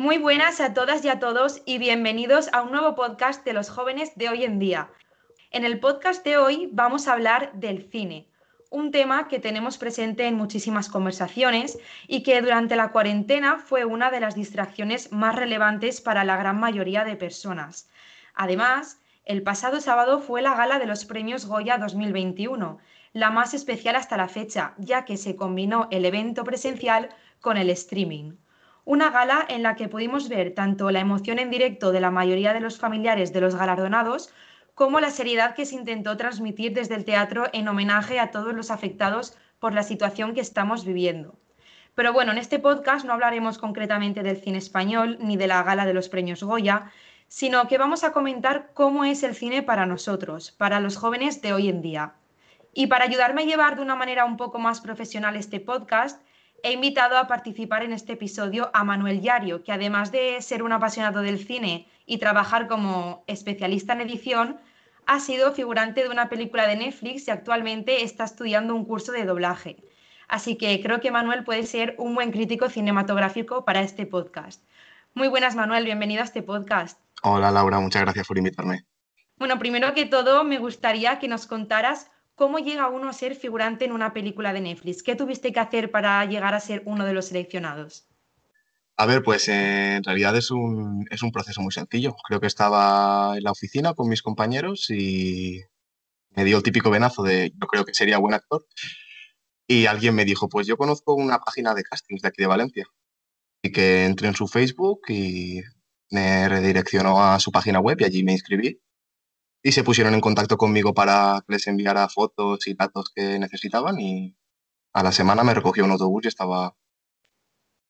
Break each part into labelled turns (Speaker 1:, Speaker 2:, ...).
Speaker 1: Muy buenas a todas y a todos y bienvenidos a un nuevo podcast de los jóvenes de hoy en día. En el podcast de hoy vamos a hablar del cine, un tema que tenemos presente en muchísimas conversaciones y que durante la cuarentena fue una de las distracciones más relevantes para la gran mayoría de personas. Además, el pasado sábado fue la gala de los premios Goya 2021, la más especial hasta la fecha, ya que se combinó el evento presencial con el streaming. Una gala en la que pudimos ver tanto la emoción en directo de la mayoría de los familiares de los galardonados, como la seriedad que se intentó transmitir desde el teatro en homenaje a todos los afectados por la situación que estamos viviendo. Pero bueno, en este podcast no hablaremos concretamente del cine español ni de la gala de los premios Goya, sino que vamos a comentar cómo es el cine para nosotros, para los jóvenes de hoy en día. Y para ayudarme a llevar de una manera un poco más profesional este podcast, he invitado a participar en este episodio a Manuel Yario, que además de ser un apasionado del cine y trabajar como especialista en edición, ha sido figurante de una película de Netflix y actualmente está estudiando un curso de doblaje. Así que creo que Manuel puede ser un buen crítico cinematográfico para este podcast. Muy buenas, Manuel, bienvenido a este podcast.
Speaker 2: Hola, Laura, muchas gracias por invitarme.
Speaker 1: Bueno, primero que todo, me gustaría que nos contaras ¿Cómo llega uno a ser figurante en una película de Netflix? ¿Qué tuviste que hacer para llegar a ser uno de los seleccionados?
Speaker 2: A ver, pues eh, en realidad es un, es un proceso muy sencillo. Creo que estaba en la oficina con mis compañeros y me dio el típico venazo de yo creo que sería buen actor. Y alguien me dijo, pues yo conozco una página de castings de aquí de Valencia. Y que entré en su Facebook y me redireccionó a su página web y allí me inscribí y se pusieron en contacto conmigo para que les enviara fotos y datos que necesitaban y a la semana me recogió un autobús y estaba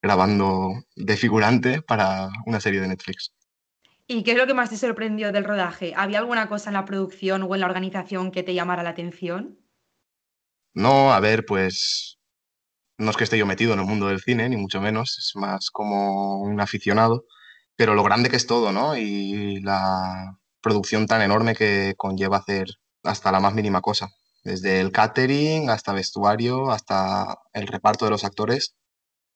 Speaker 2: grabando de figurante para una serie de Netflix.
Speaker 1: ¿Y qué es lo que más te sorprendió del rodaje? ¿Había alguna cosa en la producción o en la organización que te llamara la atención?
Speaker 2: No, a ver, pues no es que esté yo metido en el mundo del cine, ni mucho menos, es más como un aficionado, pero lo grande que es todo, ¿no? Y la, producción tan enorme que conlleva hacer hasta la más mínima cosa, desde el catering hasta vestuario, hasta el reparto de los actores,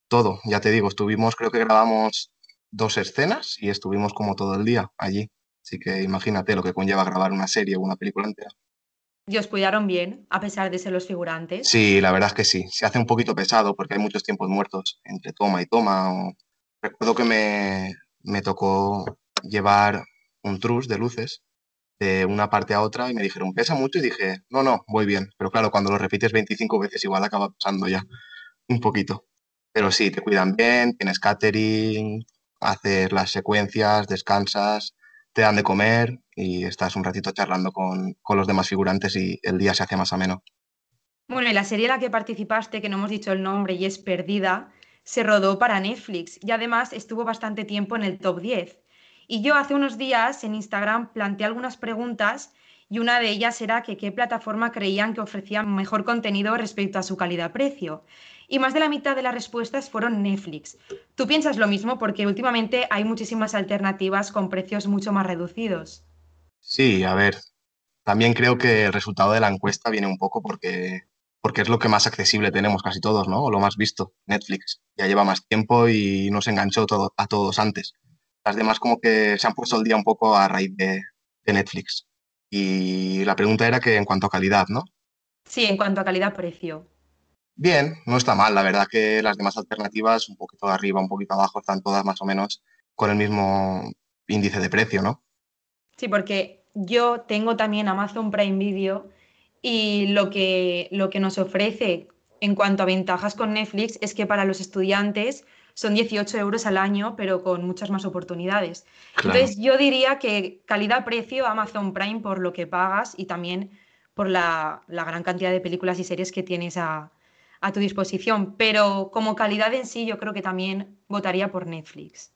Speaker 2: todo, ya te digo, estuvimos, creo que grabamos dos escenas y estuvimos como todo el día allí, así que imagínate lo que conlleva grabar una serie o una película entera.
Speaker 1: ¿Y os cuidaron bien, a pesar de ser los figurantes?
Speaker 2: Sí, la verdad es que sí. Se hace un poquito pesado porque hay muchos tiempos muertos entre toma y toma. Recuerdo que me, me tocó llevar un trus de luces de una parte a otra y me dijeron, pesa mucho y dije, no, no, voy bien. Pero claro, cuando lo repites 25 veces igual acaba pasando ya un poquito. Pero sí, te cuidan bien, tienes catering, haces las secuencias, descansas, te dan de comer y estás un ratito charlando con, con los demás figurantes y el día se hace más ameno.
Speaker 1: Bueno, y la serie en la que participaste, que no hemos dicho el nombre y es Perdida, se rodó para Netflix y además estuvo bastante tiempo en el top 10. Y yo hace unos días en Instagram planteé algunas preguntas y una de ellas era que qué plataforma creían que ofrecía mejor contenido respecto a su calidad-precio. Y más de la mitad de las respuestas fueron Netflix. ¿Tú piensas lo mismo? Porque últimamente hay muchísimas alternativas con precios mucho más reducidos.
Speaker 2: Sí, a ver, también creo que el resultado de la encuesta viene un poco porque, porque es lo que más accesible tenemos casi todos, ¿no? O lo más visto, Netflix. Ya lleva más tiempo y nos enganchó a todos antes. Las demás como que se han puesto el día un poco a raíz de, Netflix. Y la pregunta era que en cuanto a calidad, ¿no?
Speaker 1: Sí, en cuanto a calidad-precio.
Speaker 2: Bien, no está mal. La verdad que las demás alternativas, un poquito arriba, un poquito abajo, están todas más o menos con el mismo índice de precio, ¿no?
Speaker 1: Sí, porque yo tengo también Amazon Prime Video y lo que, lo que nos ofrece en cuanto a ventajas con Netflix es que para los estudiantes son 18 euros al año, pero con muchas más oportunidades. Entonces, yo diría que calidad-precio Amazon Prime por lo que pagas y también por la, gran cantidad de películas y series que tienes a, tu disposición. Pero como calidad en sí, yo creo que también votaría por Netflix.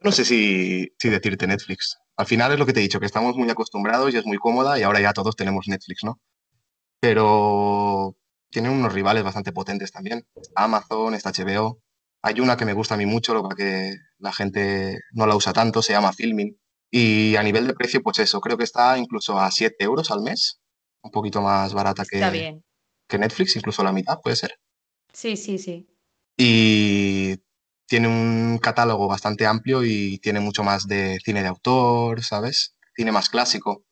Speaker 2: No sé si, si decirte Netflix. Al final es lo que te he dicho, que estamos muy acostumbrados y es muy cómoda y ahora ya todos tenemos Netflix, ¿no? Pero tienen unos rivales bastante potentes también. Amazon, está HBO. Hay una que me gusta a mí mucho, lo que la gente no la usa tanto, se llama Filming. Y a nivel de precio, pues eso, creo que está incluso a 7 euros al mes, un poquito más barata que, que Netflix, incluso la mitad, puede ser.
Speaker 1: Sí, sí, sí.
Speaker 2: Y tiene un catálogo bastante amplio y tiene mucho más de cine de autor, ¿sabes? Cine más clásico,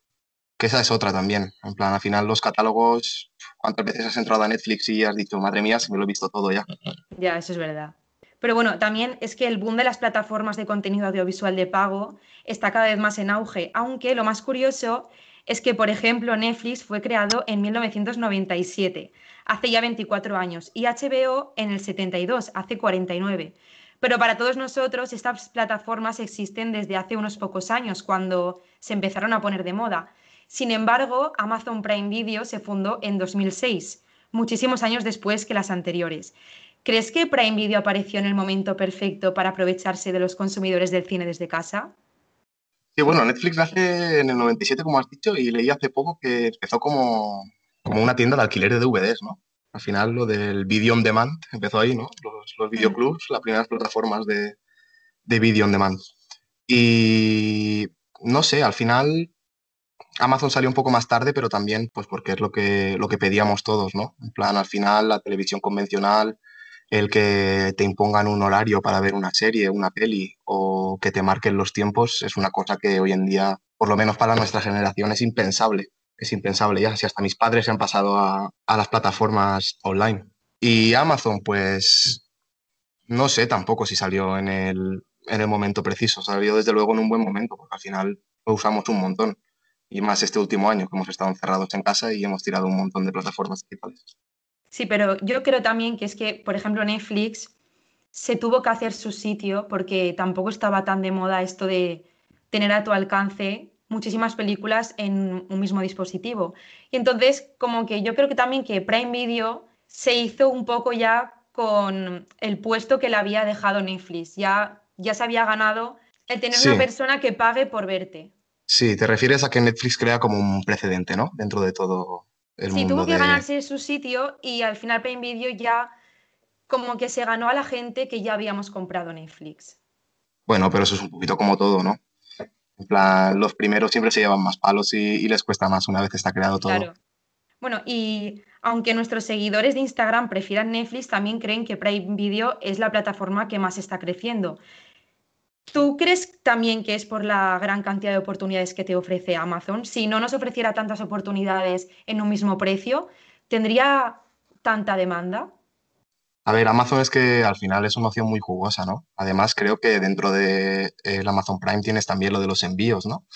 Speaker 2: que esa es otra también. En plan, al final los catálogos, ¿cuántas veces has entrado a Netflix y has dicho, madre mía, si me lo he visto todo ya?
Speaker 1: Ya, eso es verdad. Pero bueno, también es que el boom de las plataformas de contenido audiovisual de pago está cada vez más en auge, aunque lo más curioso es que, por ejemplo, Netflix fue creado en 1997, hace ya 24 años, y HBO en el 72, hace 49. Pero para todos nosotros estas plataformas existen desde hace unos pocos años, cuando se empezaron a poner de moda. Sin embargo, Amazon Prime Video se fundó en 2006, muchísimos años después que las anteriores. ¿Crees que Prime Video apareció en el momento perfecto para aprovecharse de los consumidores del cine desde casa?
Speaker 2: Sí, bueno, Netflix nace en el 97, como has dicho, y leí hace poco que empezó como, como una tienda de alquiler de DVDs, ¿no? Al final lo del video on demand empezó ahí, ¿no? Los, los videoclubs, las primeras plataformas de, de video on demand. Y no sé, al final Amazon salió un poco más tarde, pero también pues porque es lo que, lo que pedíamos todos, ¿no? En plan, al final la televisión convencional el que te impongan un horario para ver una serie, una peli o que te marquen los tiempos es una cosa que hoy en día, por lo menos para nuestra generación, es impensable. Es impensable ya, si hasta mis padres se han pasado a, las plataformas online. Y Amazon, pues no sé tampoco si salió en el, en el momento preciso, salió desde luego en un buen momento, porque al final lo usamos un montón. Y más este último año que hemos estado encerrados en casa y hemos tirado un montón de plataformas digitales.
Speaker 1: Sí, pero yo creo también que es que, por ejemplo, Netflix se tuvo que hacer su sitio porque tampoco estaba tan de moda esto de tener a tu alcance muchísimas películas en un mismo dispositivo. Y entonces, como que yo creo que también que Prime Video se hizo un poco ya con el puesto que le había dejado Netflix. Ya, ya se había ganado el tener una persona que pague por verte.
Speaker 2: Sí, te refieres a que Netflix crea como un precedente, ¿no? Dentro de todo
Speaker 1: sí, tuvo que ganarse su sitio y al final Prime Video ya como que se ganó a la gente que ya habíamos comprado Netflix.
Speaker 2: Bueno, pero eso es un poquito como todo, ¿no? En plan, los primeros siempre se llevan más palos y, les cuesta más una vez está creado todo. Claro.
Speaker 1: Bueno, y aunque nuestros seguidores de Instagram prefieran Netflix, también creen que Prime Video es la plataforma que más está creciendo. ¿Tú crees también que es por la gran cantidad de oportunidades que te ofrece Amazon? Si no nos ofreciera tantas oportunidades en un mismo precio, ¿tendría tanta demanda?
Speaker 2: A ver, Amazon es que al final es una opción muy jugosa, ¿no? Además, creo que dentro de Amazon Prime tienes también lo de los envíos, ¿no?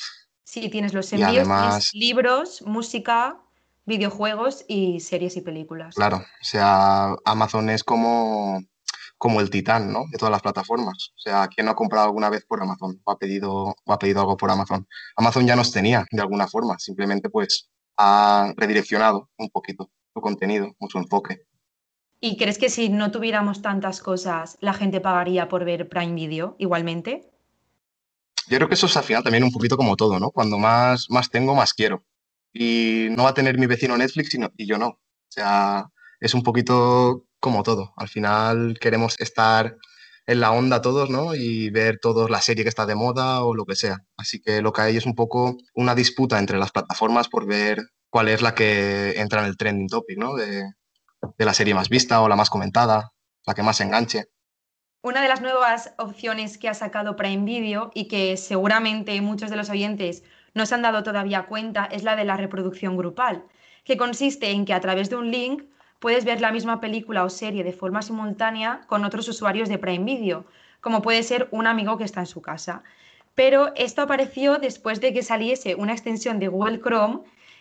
Speaker 1: Sí, tienes los envíos, tienes libros, música, videojuegos y series y películas.
Speaker 2: Claro, o sea, Amazon es como como el titán, ¿no? De todas las plataformas. O sea, ¿quién no ha comprado alguna vez por Amazon o ha pedido, o ha pedido algo por Amazon? Amazon ya nos tenía de alguna forma, simplemente pues ha redireccionado un poquito su contenido, su enfoque.
Speaker 1: ¿Y crees que si no tuviéramos tantas cosas, la gente pagaría por ver Prime Video igualmente?
Speaker 2: Yo creo que eso es al final también un poquito como todo, ¿no? Cuando más, más tengo, más quiero. Y no va a tener mi vecino Netflix y yo no. O sea, es un poquito como todo. Al final queremos estar en la onda todos, ¿no? Y ver todos la serie que está de moda o lo que sea. Así que lo que hay es un poco una disputa entre las plataformas por ver cuál es la que entra en el trending topic, ¿no? De, de la serie más vista o la más comentada, la que más enganche.
Speaker 1: Una de las nuevas opciones que ha sacado Prime Video y que seguramente muchos de los oyentes no se han dado todavía cuenta es la de la reproducción grupal, que consiste en que a través de un link puedes ver la misma película o serie de forma simultánea con otros usuarios de Prime Video, como puede ser un amigo que está en su casa. Pero esto apareció después de que saliese una extensión de Google Chrome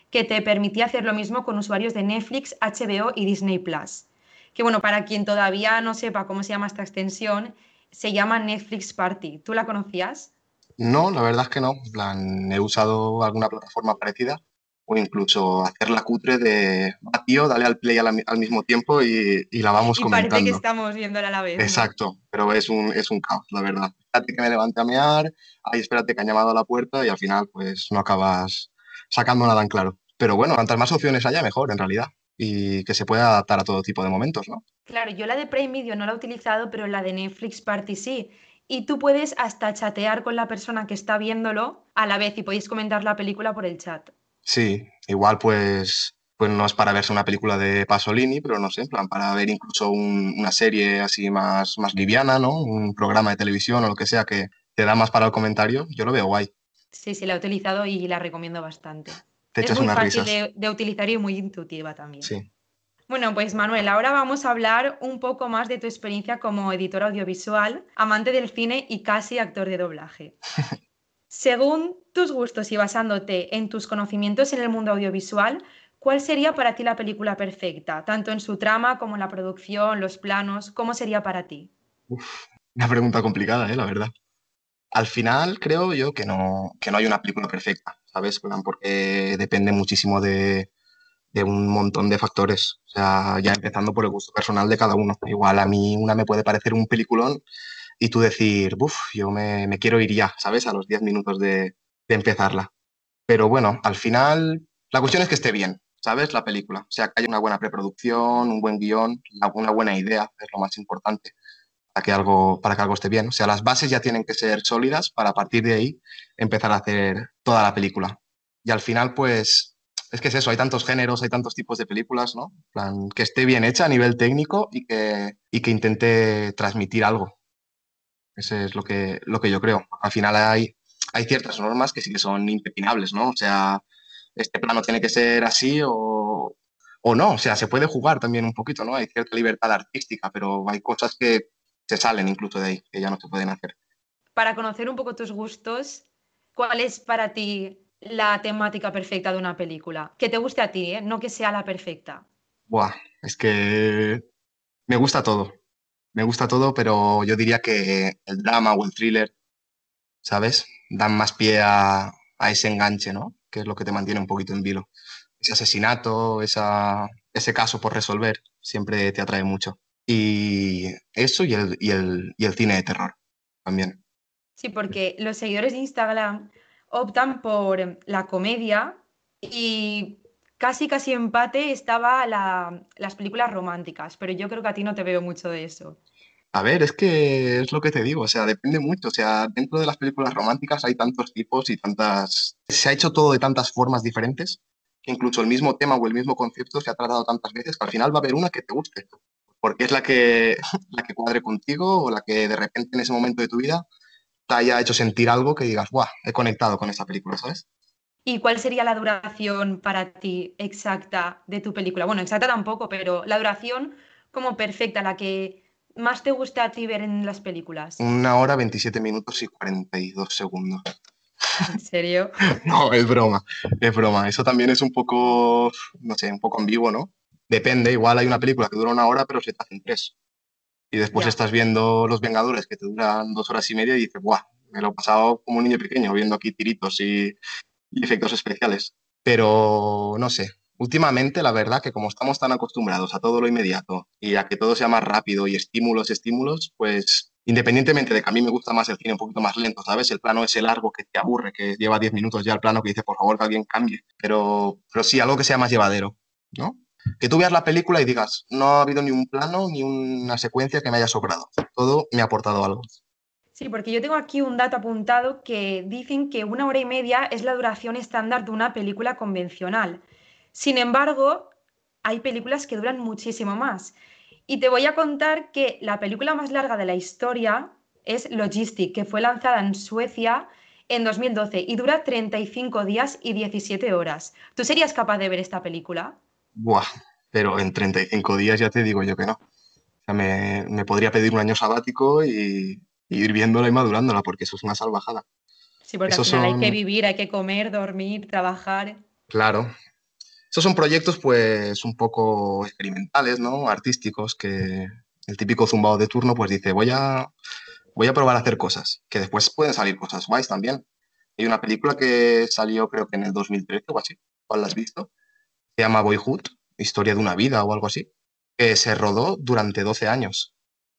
Speaker 1: que te permitía hacer lo mismo con usuarios de Netflix, HBO y Disney Plus. Que bueno, para quien todavía no sepa cómo se llama esta extensión, se llama Netflix Party. ¿Tú la conocías?
Speaker 2: No, la verdad es que no. he usado alguna plataforma parecida, o incluso hacer la cutre de, tío, dale al play al, mismo tiempo y, la vamos y comentando.
Speaker 1: Parece que estamos viéndola a la vez.
Speaker 2: Exacto, pero es un, es un caos, la verdad. espérate que me levante a mear, ay, espérate que han llamado a la puerta y al final pues no acabas sacando nada en claro. Pero bueno, cuantas más opciones haya, mejor en realidad. Y que se pueda adaptar a todo tipo de momentos, ¿no?
Speaker 1: Claro, yo la de Prime Video no la he utilizado, pero la de Netflix Party sí. Y tú puedes hasta chatear con la persona que está viéndolo a la vez y podéis comentar la película por el chat.
Speaker 2: Sí, igual pues pues no es para verse una película de Pasolini, pero no sé, en plan, para ver incluso una serie así más, más liviana, ¿no? Un programa de televisión o lo que sea que te da más para el comentario, yo lo veo guay.
Speaker 1: Sí, sí, la he utilizado y la recomiendo bastante.
Speaker 2: Te echas
Speaker 1: es muy
Speaker 2: unas
Speaker 1: fácil de utilizar y muy intuitiva también.
Speaker 2: Sí.
Speaker 1: Bueno, pues Manuel, ahora vamos a hablar un poco más de tu experiencia como editor audiovisual, amante del cine y casi actor de doblaje. Según tus gustos y basándote en tus conocimientos en el mundo audiovisual, ¿cuál sería para ti la película perfecta? Tanto en su trama como en la producción, los planos, ¿cómo sería para ti?
Speaker 2: Una pregunta complicada, ¿eh? La verdad. Al final creo yo que no, que no hay una película perfecta, ¿sabes? Porque depende muchísimo de, de un montón de factores. O sea, ya empezando por el gusto personal de cada uno. Igual a mí una me puede parecer un peliculón y tú decir, uff, yo me, me quiero ir ya, ¿sabes? A los 10 minutos de, de empezarla. Pero bueno, al final la cuestión es que esté bien, ¿sabes? La película. O sea, que haya una buena preproducción, un buen guion, una buena idea, es lo más importante para que algo, para que algo esté bien. O sea, las bases ya tienen que ser sólidas para a partir de ahí empezar a hacer toda la película. Y al final, pues, es que es eso, hay tantos géneros, hay tantos tipos de películas, ¿no? Plan, que esté bien hecha a nivel técnico y que, y que intente transmitir algo. Ese es lo que, lo que yo creo. Al final hay, hay ciertas normas que sí que son impepinables, ¿no? O sea, este plano tiene que ser así o, o no. O sea, se puede jugar también un poquito, ¿no? Hay cierta libertad artística, pero hay cosas que se salen incluso de ahí, que ya no se pueden hacer.
Speaker 1: Para conocer un poco tus gustos, ¿cuál es para ti la temática perfecta de una película? Que te guste a ti, ¿eh? No que sea la perfecta.
Speaker 2: Buah, es que me gusta todo. Me gusta todo, pero yo diría que el drama o el thriller, ¿sabes? Dan más pie a, a ese enganche, ¿no? Que es lo que te mantiene un poquito en vilo. Ese asesinato, ese caso por resolver, siempre te atrae mucho. Y eso y el, y el, y el cine de terror también.
Speaker 1: Sí, porque los seguidores de Instagram optan por la comedia y casi casi empate estaba la- las películas románticas, pero yo creo que a ti no te veo mucho de eso.
Speaker 2: A ver, es que es lo que te digo, o sea, depende mucho, o sea, dentro de las películas románticas hay tantos tipos y tantas... Se ha hecho todo de tantas formas diferentes, que incluso el mismo tema o el mismo concepto se ha tratado tantas veces que al final va a haber una que te guste, porque es la que, la que cuadre contigo o la que de repente en ese momento de tu vida te haya hecho sentir algo que digas, ¡buah! He conectado con esta película, ¿sabes?
Speaker 1: ¿Y cuál sería la duración para ti exacta de tu película? Bueno, exacta tampoco, pero la duración como perfecta, la que más te gusta a ti ver en las películas.
Speaker 2: Una hora, 27 minutos y 42 segundos.
Speaker 1: ¿En serio?
Speaker 2: No, es broma, es broma. Eso también es un poco, no sé, un poco ambiguo, ¿no? Depende, igual hay una película que dura una hora, pero se te hacen tres. Y después
Speaker 1: Ya.
Speaker 2: estás viendo Los Vengadores, que te duran dos horas y media, y dices, ¡buah! Me lo he pasado como un niño pequeño, viendo aquí tiritos y, y efectos especiales. Pero, no sé, últimamente la verdad que como estamos tan acostumbrados a todo lo inmediato y a que todo sea más rápido y estímulos, estímulos, pues independientemente de que a mí me gusta más el cine un poquito más lento, ¿sabes? El plano ese largo que te aburre, que lleva 10 minutos ya el plano que dice, por favor, que alguien cambie. Pero, pero sí, algo que sea más llevadero, ¿no? Que tú veas la película y digas, no ha habido ni un plano ni una secuencia que me haya sobrado. Todo me ha aportado algo.
Speaker 1: Sí, porque yo tengo aquí un dato apuntado que dicen que una hora y media es la duración estándar de una película convencional. Sin embargo, hay películas que duran muchísimo más. Y te voy a contar que la película más larga de la historia es Logistic, que fue lanzada en Suecia en 2012 y dura 35 días y 17 horas. ¿Tú serías capaz de ver esta película?
Speaker 2: Buah, pero en 35 días ya te digo yo que no. O sea, me, me podría pedir un año sabático y, y ir viéndola y madurándola, porque eso es una salvajada.
Speaker 1: Sí, porque
Speaker 2: Esos
Speaker 1: al final hay que vivir, hay que comer, dormir, trabajar.
Speaker 2: Claro. Esos son proyectos, pues, un poco experimentales, ¿no? Artísticos, que el típico zumbao de turno, pues dice, voy a, voy a probar a hacer cosas, que después pueden salir cosas guays también. Hay una película que salió, creo que en el 2013 o así, ¿cuál la has visto? Se llama Boyhood, Historia de una vida o algo así, que se rodó durante 12 años.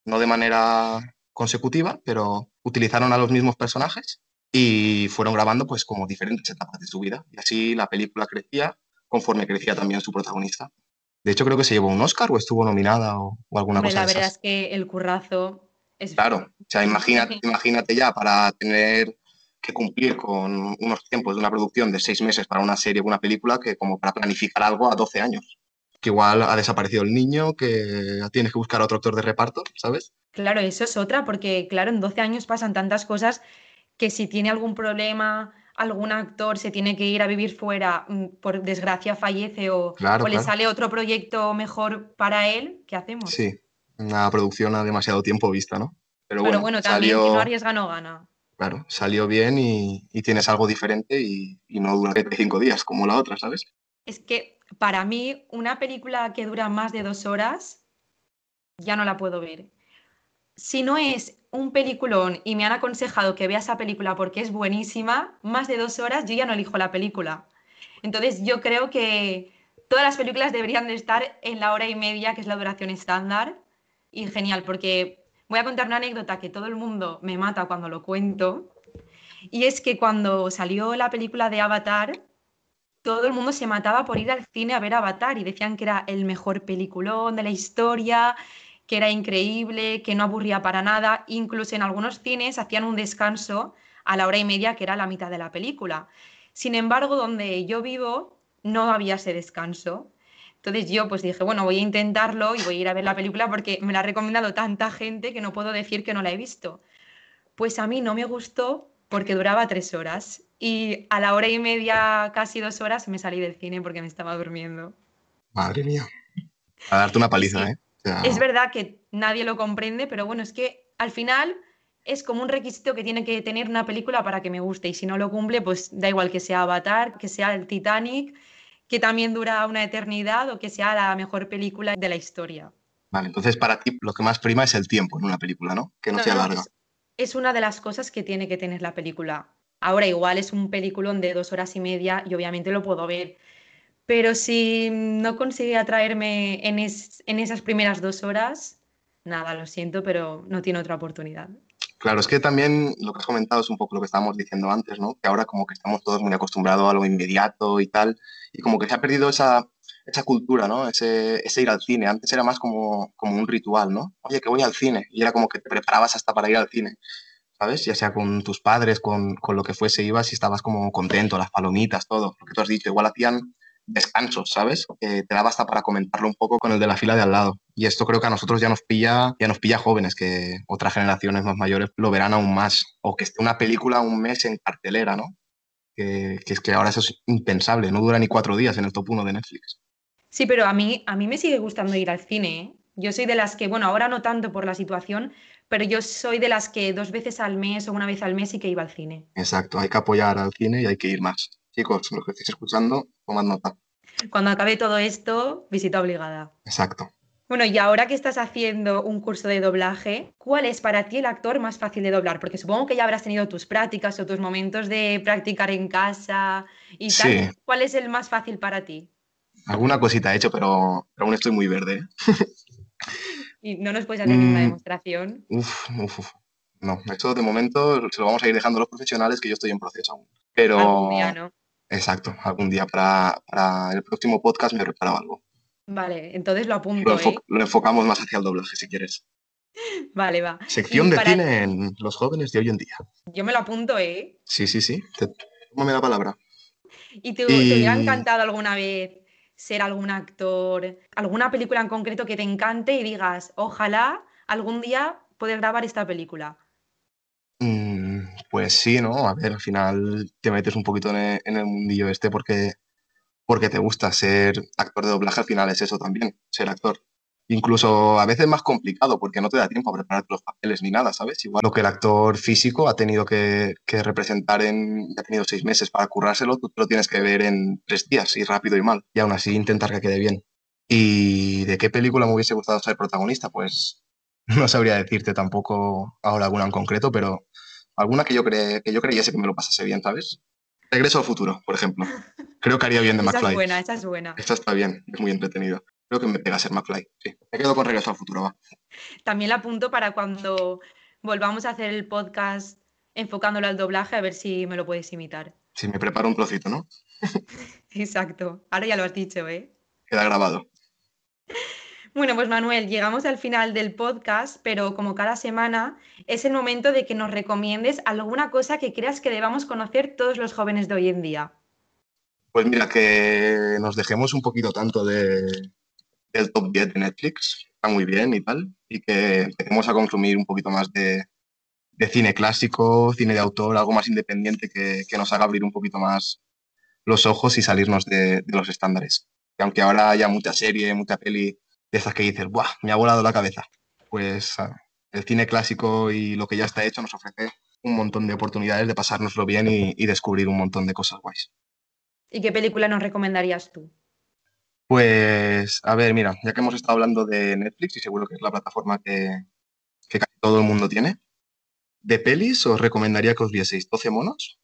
Speaker 2: No de manera consecutiva, pero utilizaron a los mismos personajes y fueron grabando pues como diferentes etapas de su vida. Y así la película crecía conforme crecía también su protagonista. De hecho, creo que se llevó un Oscar o estuvo nominada o, alguna cosa.
Speaker 1: La verdad es que el currazo es.
Speaker 2: Claro, o sea, imagínate, imagínate ya para tener que cumplir con unos tiempos de una producción de seis meses para una serie o una película que como para planificar algo a 12 años. Que igual ha desaparecido el niño, que tienes que buscar a otro actor de reparto, ¿sabes?
Speaker 1: Claro, eso es otra, porque claro, en 12 años pasan tantas cosas que si tiene algún problema, algún actor se tiene que ir a vivir fuera, mm, por desgracia fallece o, le sale otro proyecto mejor para él, ¿qué hacemos?
Speaker 2: Sí, una producción a demasiado tiempo vista, ¿no?
Speaker 1: Pero bueno, también salió... no arriesga no gana.
Speaker 2: Claro, salió bien y, tienes algo diferente y, no dura cinco días como la otra, ¿sabes?
Speaker 1: Es que para mí una película que dura más de dos horas ya no la puedo ver. Si no es un peliculón y me han aconsejado que vea esa película porque es buenísima, más de dos horas yo ya no elijo la película. Entonces yo creo que todas las películas deberían de estar en la hora y media, que es la duración estándar. Y genial, porque Voy a contar una anécdota que todo el mundo me mata cuando lo cuento. Y es que cuando salió la película de Avatar, todo el mundo se mataba por ir al cine a ver Avatar y decían que era el mejor peliculón de la historia, que era increíble, que no aburría para nada. Incluso en algunos cines hacían un descanso a la hora y media, que era la mitad de la película. Sin embargo, donde yo vivo, no había ese descanso. Entonces yo pues dije, bueno, voy a intentarlo y voy a ir a ver la película porque me la ha recomendado tanta gente que no puedo decir que no la he visto. Pues a mí no me gustó porque duraba tres horas y a la hora y media, casi dos horas, me salí del cine porque me estaba durmiendo.
Speaker 2: Madre mía. A darte una paliza, ¿eh?
Speaker 1: Es verdad que nadie lo comprende, pero bueno, es que al final es como un requisito que tiene que tener una película para que me guste y si no lo cumple, pues da igual que sea Avatar, que sea el Titanic, que también dura una eternidad o que sea la mejor película de la historia.
Speaker 2: Vale, entonces para ti lo que más prima es el tiempo en una película, ¿no? Que no, sea larga.
Speaker 1: Es, una de las cosas que tiene que tener la película. Ahora igual es un peliculón de dos horas y media y obviamente lo puedo ver. Pero si no consigue atraerme en, en esas primeras dos horas, nada, lo siento, pero no tiene otra oportunidad.
Speaker 2: Claro, es que también lo que has comentado es un poco lo que estábamos diciendo antes, ¿no? Que ahora como que estamos todos muy acostumbrados a lo inmediato y tal, y como que se ha perdido esa, esa cultura, ¿no? Ese, ese, ir al cine. Antes era más como, como un ritual, ¿no? Oye, que voy al cine. Y era como que te preparabas hasta para ir al cine, ¿sabes? Ya sea con tus padres, con, con lo que fuese, ibas y estabas como contento, las palomitas, todo. Lo que tú has dicho, igual hacían descansos, ¿sabes? te daba hasta para comentarlo un poco con el de la fila de al lado. Y esto creo que a nosotros ya nos pilla, ya nos pilla jóvenes, que otras generaciones más mayores lo verán aún más. O que esté una película un mes en cartelera, ¿no? Que, es que ahora eso es impensable, no dura ni cuatro días en el top 1 de Netflix.
Speaker 1: Sí, pero a mí, a mí me sigue gustando ir al cine. ¿eh? Yo soy de las que, bueno, ahora no tanto por la situación, pero yo soy de las que dos veces al mes o una vez al mes sí que iba al cine.
Speaker 2: Exacto, hay que apoyar al cine y hay que ir más. Chicos, los que estéis escuchando, tomad nota.
Speaker 1: Cuando acabe todo esto, visita obligada.
Speaker 2: Exacto.
Speaker 1: Bueno, y ahora que estás haciendo un curso de doblaje, ¿cuál es para ti el actor más fácil de doblar? Porque supongo que ya habrás tenido tus prácticas o tus momentos de practicar en casa y tal. ¿Cuál es el más fácil para ti?
Speaker 2: Alguna cosita he hecho, pero, aún estoy muy verde.
Speaker 1: ¿Y no nos puedes hacer ninguna mm. demostración?
Speaker 2: Uf, uf, uf. No, esto de momento se lo vamos a ir dejando a los profesionales que yo estoy en proceso aún. Pero... ¿no? Exacto, algún día para, el próximo podcast me preparo algo.
Speaker 1: Vale, entonces lo apunto.
Speaker 2: ¿eh? Lo, enfocamos más hacia el doblaje si quieres.
Speaker 1: Vale, va.
Speaker 2: Sección de cine en los jóvenes de hoy en día.
Speaker 1: Yo me lo apunto, ¿eh?
Speaker 2: Sí, sí, sí. Tómame la palabra.
Speaker 1: ¿Y te, te hubiera encantado alguna vez ser algún actor, alguna película en concreto que te encante y digas, ojalá algún día poder grabar esta película?
Speaker 2: Pues sí, ¿no? A ver, al final te metes un poquito en el, mundillo este porque, porque te gusta ser actor de doblaje, al final es eso también, ser actor. Incluso a veces más complicado porque no te da tiempo a preparar los papeles ni nada, ¿sabes? Igual lo que el actor físico ha tenido que, representar en, ha tenido seis meses para currárselo, tú lo tienes que ver en tres días y rápido y mal. Y aún así intentar que quede bien. ¿Y de qué película me hubiese gustado ser protagonista? Pues no sabría decirte tampoco ahora alguna en concreto, pero alguna que yo, que yo creyese que me lo pasase bien, ¿sabes? Regreso al futuro, por ejemplo. Creo que haría bien de McFly. Esa
Speaker 1: es buena, esa es buena.
Speaker 2: Esta está bien, es muy entretenido. Creo que me pega ser McFly, sí. Me quedo con Regreso al futuro, va.
Speaker 1: También la apunto para cuando volvamos a hacer el podcast enfocándolo al doblaje, a ver si me lo puedes imitar.
Speaker 2: Si me preparo un trocito, ¿no?
Speaker 1: Exacto. Ahora ya lo has dicho, ¿eh?
Speaker 2: Queda grabado.
Speaker 1: Bueno, pues Manuel, llegamos al final del podcast, pero como cada semana es el momento de que nos recomiendes alguna cosa que creas que debamos conocer todos los jóvenes de hoy en día.
Speaker 2: Pues mira, que nos dejemos un poquito tanto de, del top 10 de Netflix, está muy bien y tal, y que empecemos a consumir un poquito más de, cine clásico, cine de autor, algo más independiente que, nos haga abrir un poquito más los ojos y salirnos de, de los estándares. Que aunque ahora haya mucha serie, mucha peli de esas que dices, ¡buah! Me ha volado la cabeza. Pues ah, el cine clásico y lo que ya está hecho nos ofrece un montón de oportunidades de pasárnoslo bien y, descubrir un montón de cosas guays.
Speaker 1: ¿Y qué película nos recomendarías tú?
Speaker 2: Pues, a ver, mira, ya que hemos estado hablando de Netflix y seguro que es la plataforma que, casi todo el mundo tiene, de pelis os recomendaría que os vieseis 12 monos,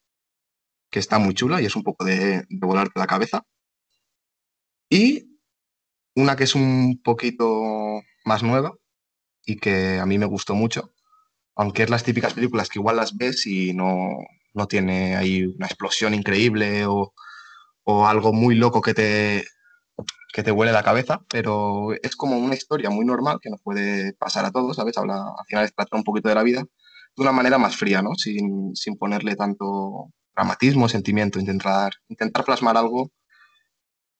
Speaker 2: que está muy chula y es un poco de, de volarte la cabeza. Y una que es un poquito más nueva y que a mí me gustó mucho, aunque es las típicas películas que igual las ves y no, no tiene ahí una explosión increíble o, o, algo muy loco que te, que te huele la cabeza, pero es como una historia muy normal que nos puede pasar a todos, ¿sabes? Habla, al final trata un poquito de la vida de una manera más fría, ¿no? Sin, sin ponerle tanto dramatismo, sentimiento, intentar, intentar plasmar algo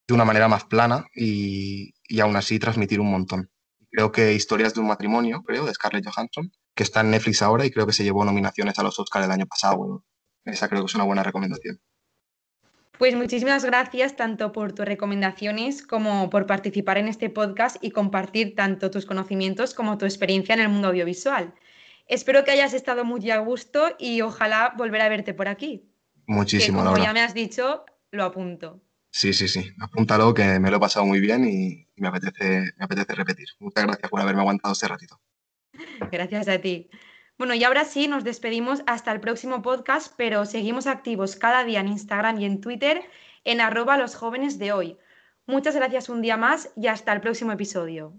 Speaker 2: de una manera más plana y, y aún así transmitir un montón. Creo que Historias de un matrimonio, creo, de Scarlett Johansson, que está en Netflix ahora y creo que se llevó nominaciones a los Oscars el año pasado. esa creo que es una buena recomendación.
Speaker 1: Pues muchísimas gracias tanto por tus recomendaciones como por participar en este podcast y compartir tanto tus conocimientos como tu experiencia en el mundo audiovisual. Espero que hayas estado muy a gusto y ojalá volver a verte por aquí.
Speaker 2: Muchísimo,
Speaker 1: que, como ya me has dicho, lo apunto.
Speaker 2: Sí, sí, sí. Apúntalo que me lo he pasado muy bien y, me, apetece, me apetece repetir. Muchas gracias por haberme aguantado este ratito.
Speaker 1: Gracias a ti. Bueno, y ahora sí, nos despedimos hasta el próximo podcast, pero seguimos activos cada día en Instagram y en Twitter en arroba los jóvenes de hoy. Muchas gracias un día más y hasta el próximo episodio.